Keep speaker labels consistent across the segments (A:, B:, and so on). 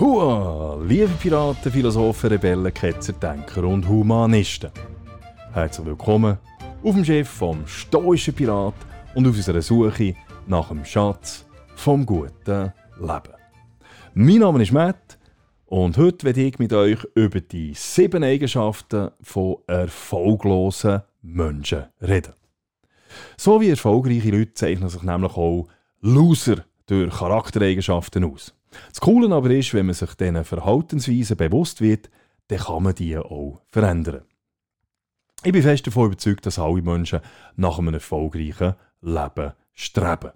A: Hua, liebe Piraten, Philosophen, Rebellen, Ketzer, Denker und Humanisten. Herzlich willkommen auf dem Schiff vom stoischen Pirat und auf unserer Suche nach dem Schatz vom guten Leben. Mein Name ist Matt und heute werde ich mit euch über die sieben Eigenschaften von erfolglosen Menschen reden. So wie erfolgreiche Leute zeichnen sich nämlich auch Loser durch Charaktereigenschaften aus. Das Coole aber ist, wenn man sich diesen Verhaltensweisen bewusst wird, dann kann man die auch verändern. Ich bin fest davon überzeugt, dass alle Menschen nach einem erfolgreichen Leben streben.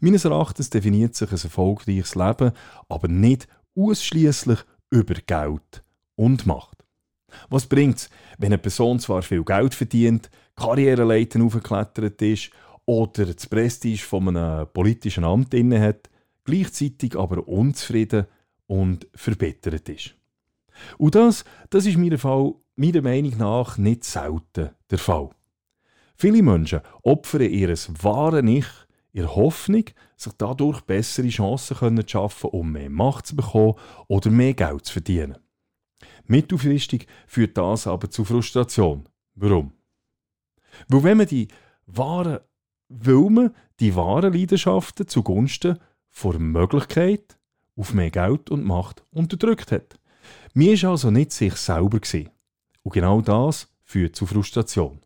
A: Meines Erachtens definiert sich ein erfolgreiches Leben aber nicht ausschließlich über Geld und Macht. Was bringt es, wenn eine Person zwar viel Geld verdient, Karriereleiten aufgeklettert ist oder das Prestige von einem politischen Amt inne hat, gleichzeitig aber unzufrieden und verbittert ist. Und das, das ist meiner, Fall, meiner Meinung nach nicht selten der Fall. Viele Menschen opfern ihr wahres Ich in Hoffnung, sich dadurch bessere Chancen zu schaffen, um mehr Macht zu bekommen oder mehr Geld zu verdienen. Mittelfristig führt das aber zu Frustration. Warum? Weil wenn man die wahren, will man die wahren Leidenschaften zugunsten vor Möglichkeit auf mehr Geld und Macht unterdrückt hat. Mir war also nicht sich selber. Gewesen. Und genau das führt zu Frustration.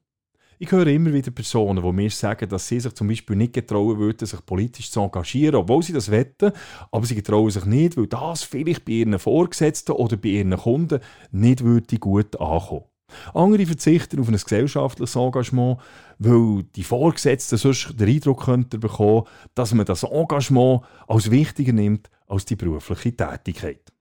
A: Ich höre immer wieder Personen, die mir sagen, dass sie sich zum Beispiel nicht getrauen würden, sich politisch zu engagieren, obwohl sie das wetten, aber sie getrauen sich nicht, weil das vielleicht bei ihren Vorgesetzten oder bei ihren Kunden nicht gut ankommen. Andere verzichten auf ein gesellschaftliches Engagement, weil die Vorgesetzten sonst den Eindruck könnten bekommen, dass man das Engagement als wichtiger nimmt als die berufliche Tätigkeit.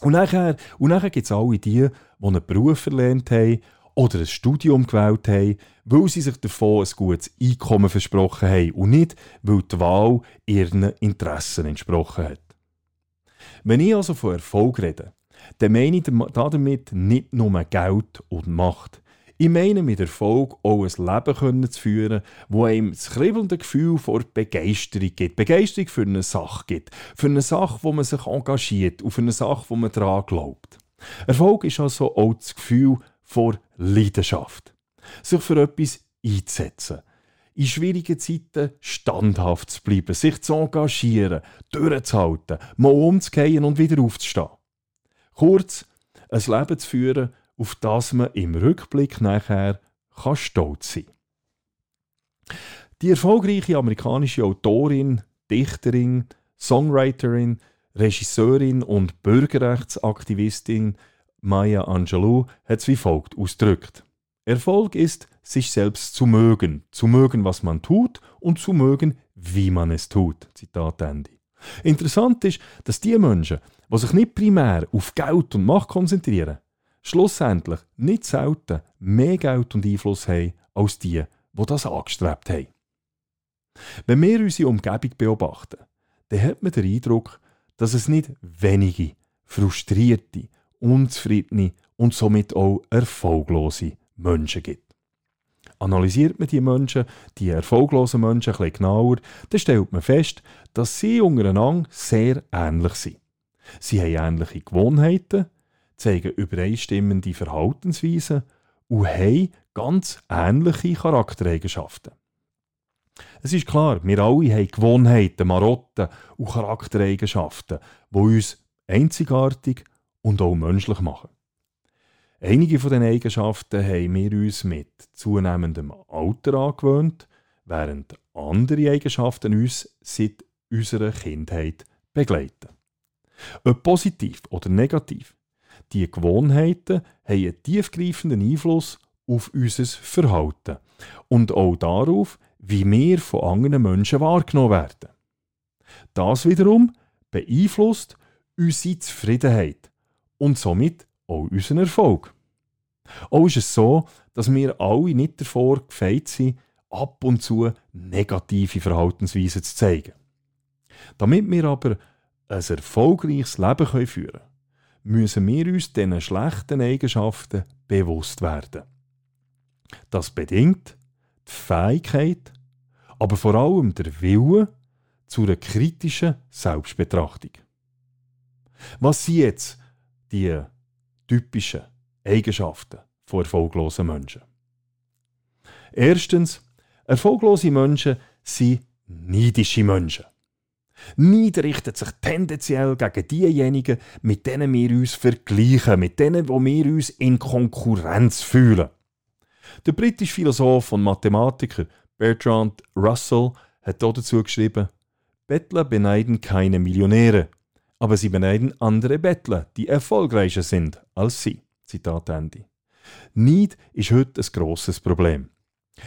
A: Und nachher, und nachher gibt es alle die, die einen Beruf erlernt haben oder ein Studium gewählt haben, weil sie sich davon ein gutes Einkommen versprochen haben und nicht, weil die Wahl ihren Interessen entsprochen hat. Wenn ich also von Erfolg rede, dann meine ich damit nicht nur Geld und Macht. Ich meine mit Erfolg auch ein Leben zu führen, wo einem das kribbelnde Gefühl vor Begeisterung gibt. Begeisterung für eine Sache gibt. Für eine Sache, wo man sich engagiert und für eine Sache, wo man daran glaubt. Erfolg ist also auch das Gefühl vor Leidenschaft. Sich für etwas einzusetzen. In schwierigen Zeiten standhaft zu bleiben, sich zu engagieren, durchzuhalten, mal umzugehen und wieder aufzustehen. Kurz, ein Leben zu führen, auf das man im Rückblick nachher kann stolz sein Die erfolgreiche amerikanische Autorin, Dichterin, Songwriterin, Regisseurin und Bürgerrechtsaktivistin Maya Angelou hat es wie folgt ausgedrückt. Erfolg ist, sich selbst zu mögen, zu mögen, was man tut und zu mögen, wie man es tut. Zitat Ende. Interessant ist, dass die Menschen, die sich nicht primär auf Geld und Macht konzentrieren, schlussendlich nicht selten mehr Geld und Einfluss haben als die, die das angestrebt haben. Wenn wir unsere Umgebung beobachten, dann hat man den Eindruck, dass es nicht wenige frustrierte, unzufriedene und somit auch erfolglose Menschen gibt. Analysiert man die Menschen, die erfolglosen Menschen, ein bisschen genauer, dann stellt man fest, dass sie untereinander sehr ähnlich sind. Sie haben ähnliche Gewohnheiten, zeigen übereinstimmende Verhaltensweisen und haben ganz ähnliche Charaktereigenschaften. Es ist klar, wir alle haben Gewohnheiten, Marotten und Charaktereigenschaften, die uns einzigartig und auch menschlich machen. Einige von diesen Eigenschaften haben wir uns mit zunehmendem Alter angewöhnt, während andere Eigenschaften uns seit unserer Kindheit begleiten. Ob positiv oder negativ, die Gewohnheiten haben einen tiefgreifenden Einfluss auf unser Verhalten und auch darauf, wie wir von anderen Menschen wahrgenommen werden. Das wiederum beeinflusst unsere Zufriedenheit und somit auch unseren Erfolg. Auch ist es so, dass wir alle nicht davor gefeit sind, ab und zu negative Verhaltensweisen zu zeigen. Damit wir aber ein erfolgreiches Leben führen können, müssen wir uns diesen schlechten Eigenschaften bewusst werden. Das bedingt die Fähigkeit, aber vor allem der Wille zu einer kritischen Selbstbetrachtung. Was sind jetzt die typischen Eigenschaften von erfolglosen Menschen? Erstens, erfolglose Menschen sind neidische Menschen. Neid richtet sich tendenziell gegen diejenigen, mit denen wir uns vergleichen, mit denen, wo wir uns in Konkurrenz fühlen. Der britische Philosoph und Mathematiker Bertrand Russell hat dazu geschrieben, Bettler beneiden keine Millionäre, aber sie beneiden andere Bettler, die erfolgreicher sind als sie. Zitat Ende. Neid ist heute ein grosses Problem.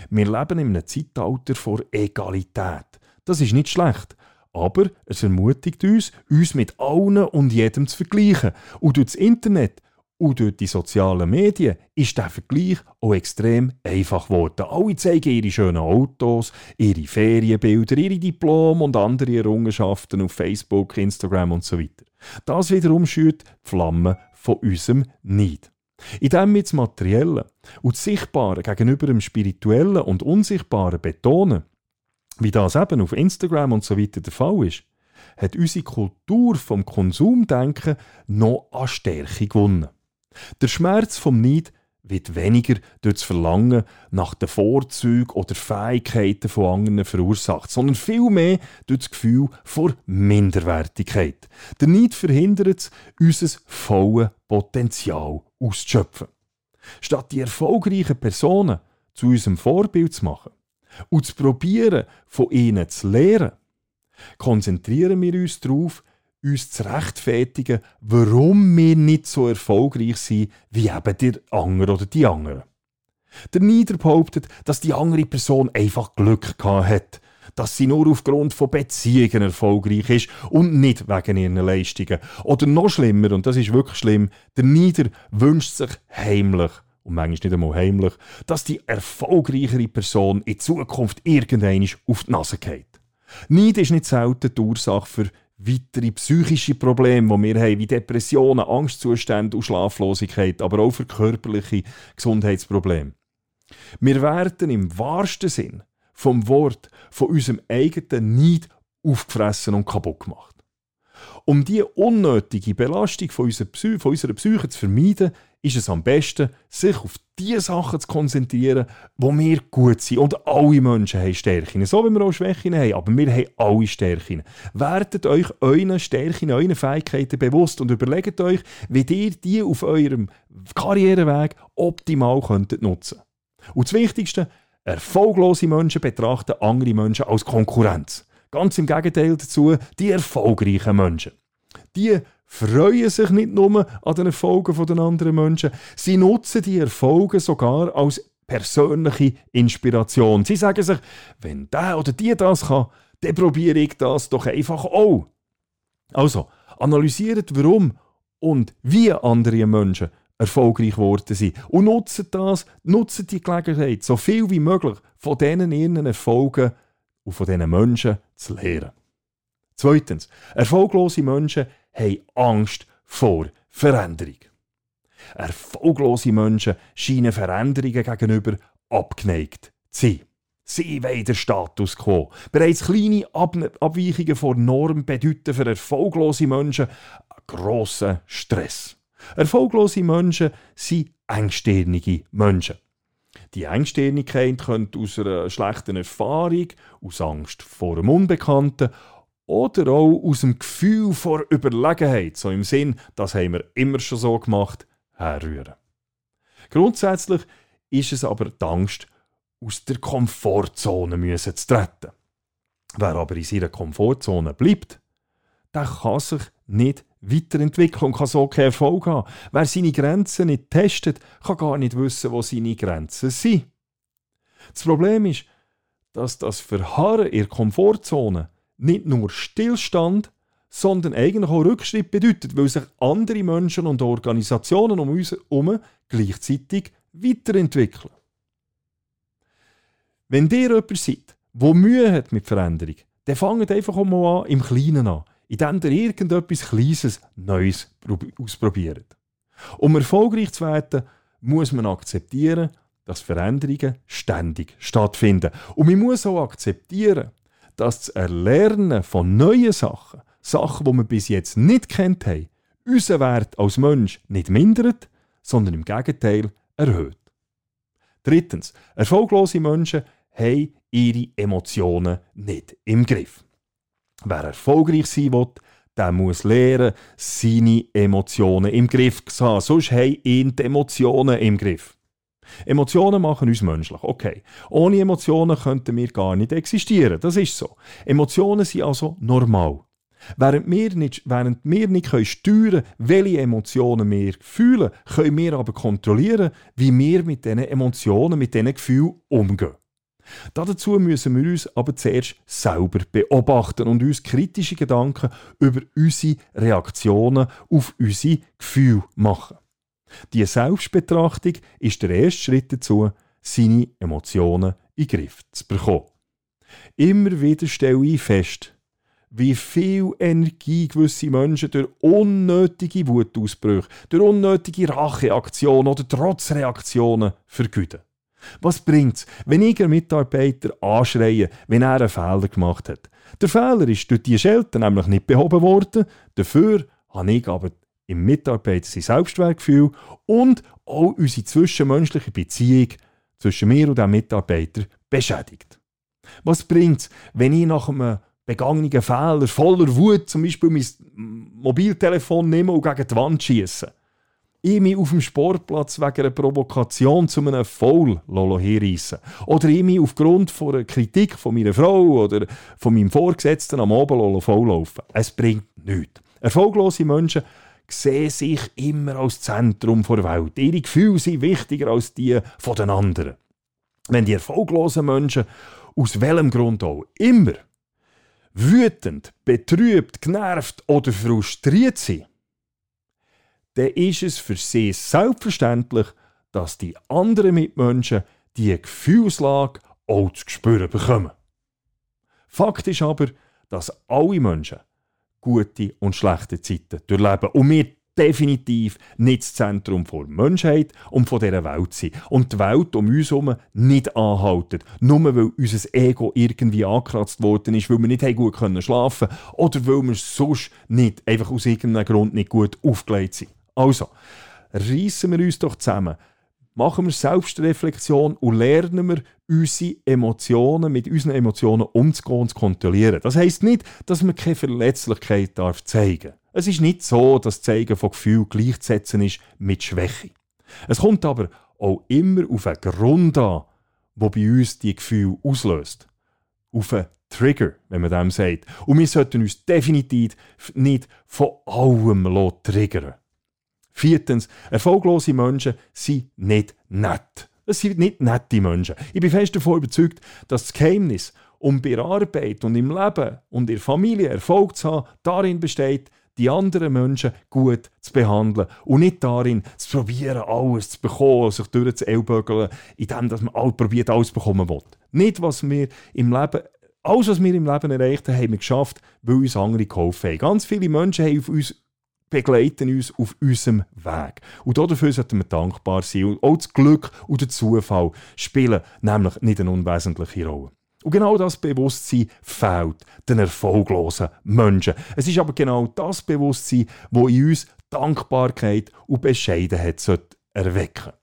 A: Wir leben in einem Zeitalter vor Egalität. Das ist nicht schlecht, aber es ermutigt uns, uns mit allen und jedem zu vergleichen. Und durch das Internet und durch die sozialen Medien ist der Vergleich auch extrem einfach geworden. Alle zeigen ihre schönen Autos, ihre Ferienbilder, ihre Diplome und andere Errungenschaften auf Facebook, Instagram und so weiter. Das wiederum schürt die Flamme von unserem Neid. Indem wir das Materielle und das Sichtbare gegenüber dem Spirituellen und Unsichtbaren betonen, wie das eben auf Instagram und so weiter der Fall ist, hat unsere Kultur vom Konsumdenken noch an Stärke gewonnen. Der Schmerz vom Neid wird weniger durch das Verlangen nach den Vorzügen oder Fähigkeiten von anderen verursacht, sondern vielmehr durch das Gefühl vor Minderwertigkeit. Der Neid verhindert es, unser volles Potenzial auszuschöpfen. Statt die erfolgreichen Personen zu unserem Vorbild zu machen, und zu probieren, von ihnen zu lernen, konzentrieren wir uns darauf, uns zu rechtfertigen, warum wir nicht so erfolgreich sind wie eben der andere oder die andere. Der Nieder behauptet, dass die andere Person einfach Glück gehabt hat, dass sie nur aufgrund von Beziehungen erfolgreich ist und nicht wegen ihren Leistungen. Oder noch schlimmer, und das ist wirklich schlimm, der Nieder wünscht sich heimlich und manchmal nicht einmal heimlich, dass die erfolgreichere Person in Zukunft irgendwann auf die Nase geht. Neid ist nicht selten die Ursache für weitere psychische Probleme, die wir haben, wie Depressionen, Angstzustände und Schlaflosigkeit, aber auch für körperliche Gesundheitsprobleme. Wir werden im wahrsten Sinn vom Wort von unserem eigenen Neid aufgefressen und kaputt gemacht. Um diese unnötige Belastung von unserer, Psyche, von unserer Psyche zu vermeiden, ist es am besten, sich auf die Sachen zu konzentrieren, wo wir gut sind. Und alle Menschen haben Stärken. So wie wir auch Schwächen haben, aber wir haben alle Stärken. Werdet euch euren Stärken, euren Fähigkeiten bewusst und überlegt euch, wie ihr die auf eurem Karriereweg optimal könntet nutzen Und das Wichtigste, erfolglose Menschen betrachten andere Menschen als Konkurrenz. Ganz im Gegenteil dazu, die erfolgreichen Menschen. Die freuen sich nicht nur an den Erfolgen der anderen Menschen, sie nutzen die Erfolge sogar als persönliche Inspiration. Sie sagen sich, wenn der oder die das kann, dann probiere ich das doch einfach auch. Also, analysiert warum und wie andere Menschen erfolgreich geworden sind und nutzen das, nutzen die Gelegenheit, so viel wie möglich von diesen ihren Erfolgen und von diesen Menschen zu lernen. Zweitens, erfolglose Menschen haben Angst vor Veränderung. Erfolglose Menschen scheinen Veränderungen gegenüber abgeneigt zu sein. Sie wollen den Status quo. Bereits kleine Ab Abweichungen von Norm bedeuten für erfolglose Menschen einen grossen Stress. Erfolglose Menschen sind engstirnige Menschen. Die Engstirnigkeit könnte aus einer schlechten Erfahrung, aus Angst vor dem Unbekannten oder auch aus dem Gefühl vor Überlegenheit, so im Sinn, das haben wir immer schon so gemacht, herrühren. Grundsätzlich ist es aber die Angst, aus der Komfortzone müssen zu treten. Wer aber in seiner Komfortzone bleibt, der kann sich nicht weiterentwickeln und kann so keinen Erfolg haben. Wer seine Grenzen nicht testet, kann gar nicht wissen, wo seine Grenzen sind. Das Problem ist, dass das Verharren in der Komfortzone nicht nur Stillstand, sondern eigentlich auch Rückschritt bedeutet, weil sich andere Menschen und Organisationen um uns herum gleichzeitig weiterentwickeln. Wenn ihr jemand seid, der Mühe hat mit Veränderung, dann fangt einfach mal an, im Kleinen an, indem ihr irgendetwas Kleines Neues ausprobiert. Um erfolgreich zu werden, muss man akzeptieren, dass Veränderungen ständig stattfinden. Und man muss auch akzeptieren, dass das Erlernen von neuen Sachen, Sachen, die wir bis jetzt nicht kennt haben, unseren Wert als Mensch nicht mindert, sondern im Gegenteil erhöht. Drittens, erfolglose Menschen haben ihre Emotionen nicht im Griff. Wer erfolgreich sein will, der muss lernen, seine Emotionen im Griff zu haben. Sonst haben ihn die Emotionen im Griff. Emotionen machen uns menschlich, okay. Ohne Emotionen könnten wir gar nicht existieren, das ist so. Emotionen sind also normal. Während wir nicht, während wir nicht können steuern können, welche Emotionen wir fühlen, können wir aber kontrollieren, wie wir mit diesen Emotionen, mit diesen Gefühlen umgehen. Dazu müssen wir uns aber zuerst selber beobachten und uns kritische Gedanken über unsere Reaktionen auf unsere Gefühle machen. Die Selbstbetrachtung ist der erste Schritt dazu, seine Emotionen in den Griff zu bekommen. Immer wieder stelle ich fest, wie viel Energie gewisse Menschen durch unnötige Wutausbrüche, durch unnötige Racheaktionen oder Trotzreaktionen vergüten. Was bringt's, wenn ich einen Mitarbeiter anschreie, wenn er einen Fehler gemacht hat? Der Fehler ist durch die Schelte nämlich nicht behoben worden, dafür habe ich aber im Mitarbeiter sein Selbstwertgefühl und auch unsere zwischenmenschliche Beziehung zwischen mir und dem Mitarbeiter beschädigt. Was bringt's, wenn ich nach einem begangenen Fehler voller Wut zum Beispiel mein Mobiltelefon nehme und gegen die Wand schieße? Ich mich auf dem Sportplatz wegen einer Provokation zu einem Foul herreissen Oder ich mich aufgrund von einer Kritik von meiner Frau oder von meinem Vorgesetzten am Abend faul laufen. Es bringt nichts. Erfolglose Menschen sehen sich immer als Zentrum der Welt. Ihre Gefühle sind wichtiger als die den anderen. Wenn die erfolglosen Menschen aus welchem Grund auch immer wütend, betrübt, genervt oder frustriert sind, dann ist es für sie selbstverständlich, dass die anderen Mitmenschen die Gefühlslage auch zu spüren bekommen. Fakt ist aber, dass alle Menschen gute und schlechte Zeiten durchleben. Und wir definitiv nicht das Zentrum der Menschheit und von dieser Welt sind. Und die Welt um uns herum nicht anhalten. Nur weil unser Ego irgendwie angekratzt worden ist, weil wir nicht gut schlafen können oder weil wir sonst nicht, einfach aus irgendeinem Grund nicht gut aufgelegt sind. Also, reissen wir uns doch zusammen machen wir Selbstreflexion und lernen wir, unsere Emotionen, mit unseren Emotionen umzugehen und zu kontrollieren. Das heisst nicht, dass man keine Verletzlichkeit darf zeigen Es ist nicht so, dass das Zeigen von Gefühlen gleichzusetzen ist mit Schwäche. Es kommt aber auch immer auf einen Grund an, wo bei uns die Gefühle auslöst. Auf einen Trigger, wenn man dem sagt. Und wir sollten uns definitiv nicht von allem triggern Viertens, erfolglose Menschen sind nicht nett. Es sind nicht nette Menschen. Ich bin fest davon überzeugt, dass das Geheimnis, um bei der Arbeit und im Leben und in der Familie Erfolg zu haben, darin besteht, die anderen Menschen gut zu behandeln und nicht darin zu probieren, alles zu bekommen, sich durchzuellbögeln, indem man alles probiert, alles bekommen will. Nicht, was wir im Leben alles, was wir im Leben erreicht haben, haben wir geschafft, weil uns andere geholfen haben. Ganz viele Menschen haben auf uns begleiten uns auf unserem Weg. Und dafür sollten wir dankbar sein. Und auch das Glück und der Zufall spielen nämlich nicht eine unwesentliche Rolle. Und genau das Bewusstsein fehlt den erfolglosen Menschen. Es ist aber genau das Bewusstsein, wo in uns Dankbarkeit und Bescheidenheit erwecken sollte.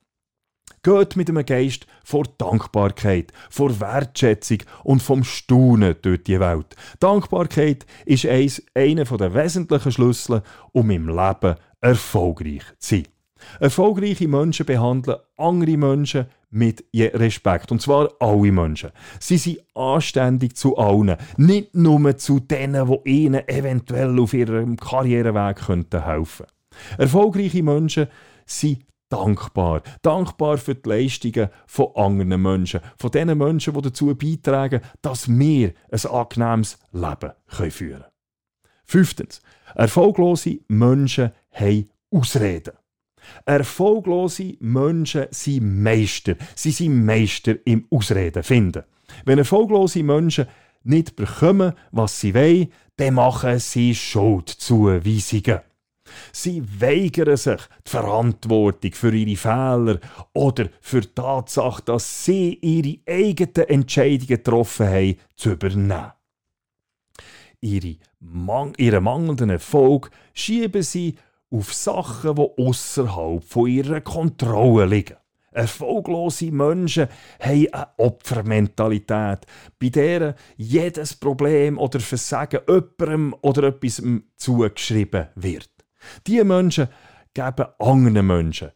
A: Geht mit einem Geist vor Dankbarkeit, vor Wertschätzung und vom Staunen durch die Welt. Dankbarkeit ist eins, einer der wesentlichen Schlüssel, um im Leben erfolgreich zu sein. Erfolgreiche Menschen behandeln andere Menschen mit Respekt. Und zwar alle Menschen. Sie sind anständig zu allen. Nicht nur zu denen, die ihnen eventuell auf ihrem Karriereweg helfen könnten. Erfolgreiche Menschen sind dankbar. Dankbar für die Leistungen von anderen Menschen. Von den Menschen, die dazu beitragen, dass wir ein angenehmes Leben führen können. Fünftens. Erfolglose Menschen haben Ausreden. Erfolglose Menschen sind Meister. Sie sind Meister im Ausreden finden. Wenn erfolglose Menschen nicht bekommen, was sie wollen, dann machen sie Schuldzuweisungen. Sie weigern sich, die Verantwortung für ihre Fehler oder für die Tatsache, dass sie ihre eigenen Entscheidungen getroffen haben, zu übernehmen. Ihre Man ihren mangelnden Erfolg schieben sie auf Sachen, die außerhalb ihrer Kontrolle liegen. Erfolglose Menschen haben eine Opfermentalität, bei der jedes Problem oder Versagen jemandem oder etwas zugeschrieben wird. Diese Menschen geben anderen Menschen,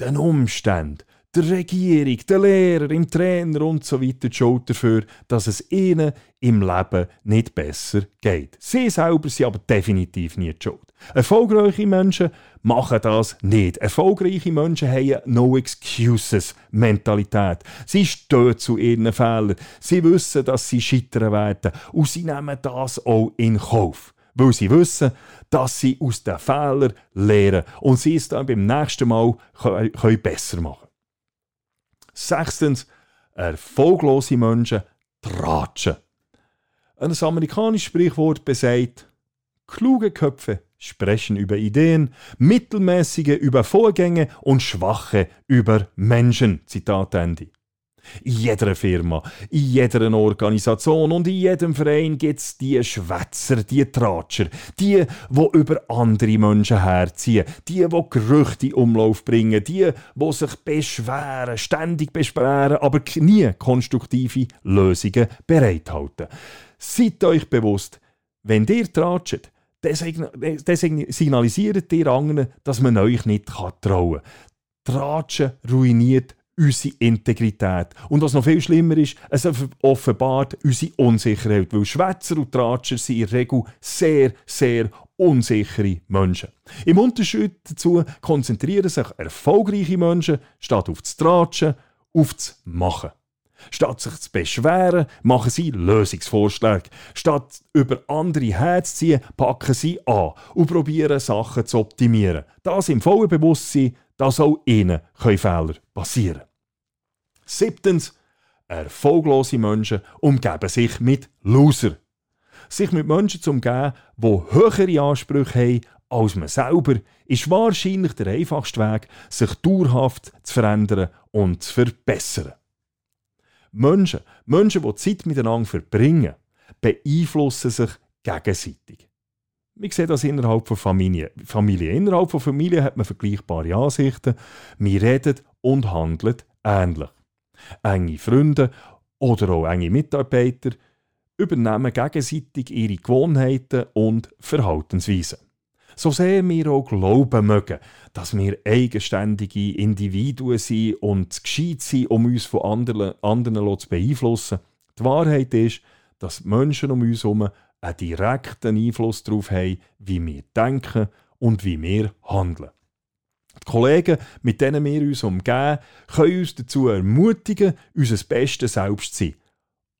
A: den Umständen, der Regierung, der Lehrer, dem Trainer und so weiter die Schuld dafür, dass es ihnen im Leben nicht besser geht. Sie selber sind aber definitiv nicht die Schuld. Erfolgreiche Menschen machen das nicht. Erfolgreiche Menschen haben No Excuses Mentalität. Sie stehen zu ihren Fehlern. Sie wissen, dass sie scheitern werden und sie nehmen das auch in Kauf weil sie wissen, dass sie aus den Fehlern lernen und sie es dann beim nächsten Mal können besser machen Sechstens, erfolglose Menschen tratschen. Ein amerikanisches Sprichwort besagt, kluge Köpfe sprechen über Ideen, mittelmäßige über Vorgänge und schwache über Menschen. Zitat Ende. In jeder Firma, in jeder Organisation und in jedem Verein gibt es die Schwätzer, die Tratscher, die, die über andere Menschen herziehen, die, die Gerüchte in Umlauf bringen, die, die sich beschweren, ständig beschweren, aber nie konstruktive Lösungen bereithalten. Seid euch bewusst, wenn ihr tratscht, dann signalisiert ihr anderen, dass man euch nicht trauen kann. Tratschen ruiniert unsere Integrität. Und was noch viel schlimmer ist, es offenbart unsere Unsicherheit, weil Schwätzer und Tratscher sind in der Regel sehr, sehr unsichere Menschen. Im Unterschied dazu konzentrieren sich erfolgreiche Menschen statt auf das Tratschen, auf das Machen. Statt sich zu beschweren, machen sie Lösungsvorschläge. Statt über andere herzuziehen, packen sie an und probieren Sachen zu optimieren. Das im vollen Bewusstsein, dass auch ihnen Fehler passieren können. Siebtens, erfolglose Menschen umgeben sich mit Loser. Sich mit Menschen zu umgeben, die höhere Ansprüche haben als man selber, ist wahrscheinlich der einfachste Weg, sich dauerhaft zu verändern und zu verbessern. Menschen, Menschen, die Zeit miteinander verbringen, beeinflussen sich gegenseitig. Wir sehen das innerhalb von Familie. Familie. Innerhalb von Familie hat man vergleichbare Ansichten. Wir reden und handeln ähnlich. Enge Freunde oder auch enge Mitarbeiter übernehmen gegenseitig ihre Gewohnheiten und Verhaltensweisen. So sehr wir auch glauben mögen, dass wir eigenständige Individuen sind und gescheit sind, um uns von anderen, anderen zu beeinflussen. Die Wahrheit ist, dass die Menschen um uns herum einen direkten Einfluss darauf haben, wie wir denken und wie wir handeln. Die Kollegen, mit denen wir uns umgeben, können uns dazu ermutigen, unser bestes Selbst zu sein.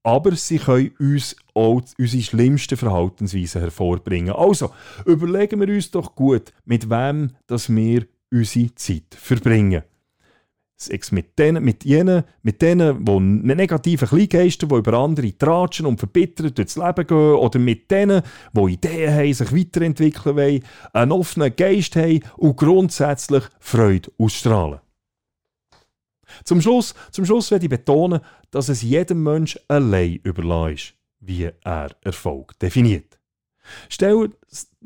A: Aber sie können uns auch unsere schlimmsten Verhaltensweisen hervorbringen. Also, überlegen wir uns doch gut, mit wem dass wir unsere Zeit verbringen mit denen, mit jenen, mit denen, die negativen Kleingeister, die über andere tratschen und verbittert durchs Leben gehen, oder mit denen, die Ideen haben, sich weiterentwickeln wollen, einen offenen Geist haben und grundsätzlich Freude ausstrahlen. Zum Schluss, zum Schluss werde ich betonen, dass es jedem Menschen allein überlassen ist, wie er Erfolg definiert. Stellt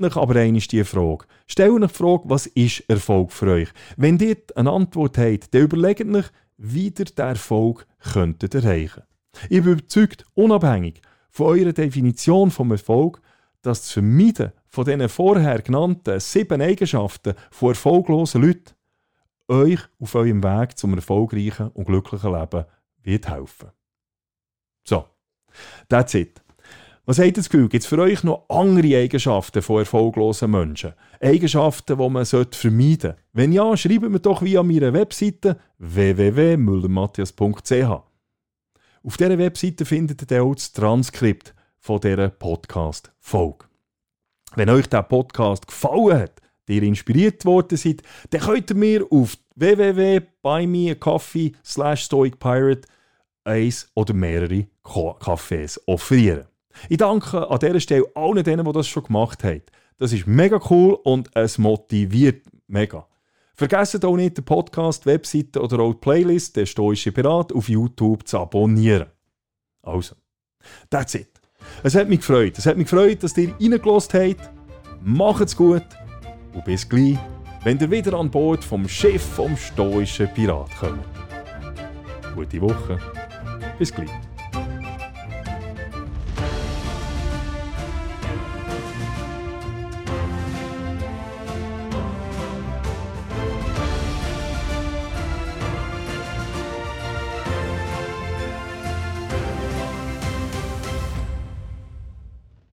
A: euch aber einmal die Frage. Stellt euch die Frage, was ist Erfolg für euch? Wenn ihr eine Antwort habt, dann überlegt euch, wie ihr den Erfolg könntet erreichen Ich bin überzeugt, unabhängig von eurer Definition vom Erfolg, dass das Vermeiden von diesen vorher genannten sieben Eigenschaften von erfolglosen Leuten euch auf eurem Weg zum erfolgreichen und glücklichen Leben wird helfen. So, that's it. Was habt ihr das Gefühl? Gibt es für euch noch andere Eigenschaften von erfolglosen Menschen? Eigenschaften, die man vermeiden sollte? Wenn ja, schreibt mir doch via meiner Webseite www.müllermatthias.ch. Auf dieser Webseite findet ihr auch das Transkript von dieser Podcast-Folge. Wenn euch dieser Podcast gefallen hat, ihr inspiriert worden seid, dann könnt ihr mir auf www.buymeacoffee slash stoicpirate eins oder mehrere Kaffees offerieren. Ich danke an dieser Stelle allen denen, die das schon gemacht haben. Das ist mega cool und es motiviert mega. Vergesst auch nicht, den Podcast, die Webseite oder auch die Playlist «Der Stoische Pirat» auf YouTube zu abonnieren. Also, that's it. Es hat mich gefreut. Es hat mich gefreut, dass ihr reingelassen habt. Macht's gut Und bis gleich, wenn ihr wieder an Bord vom Chef vom stoischen Pirat kommt. Gute Woche. Bis gleich.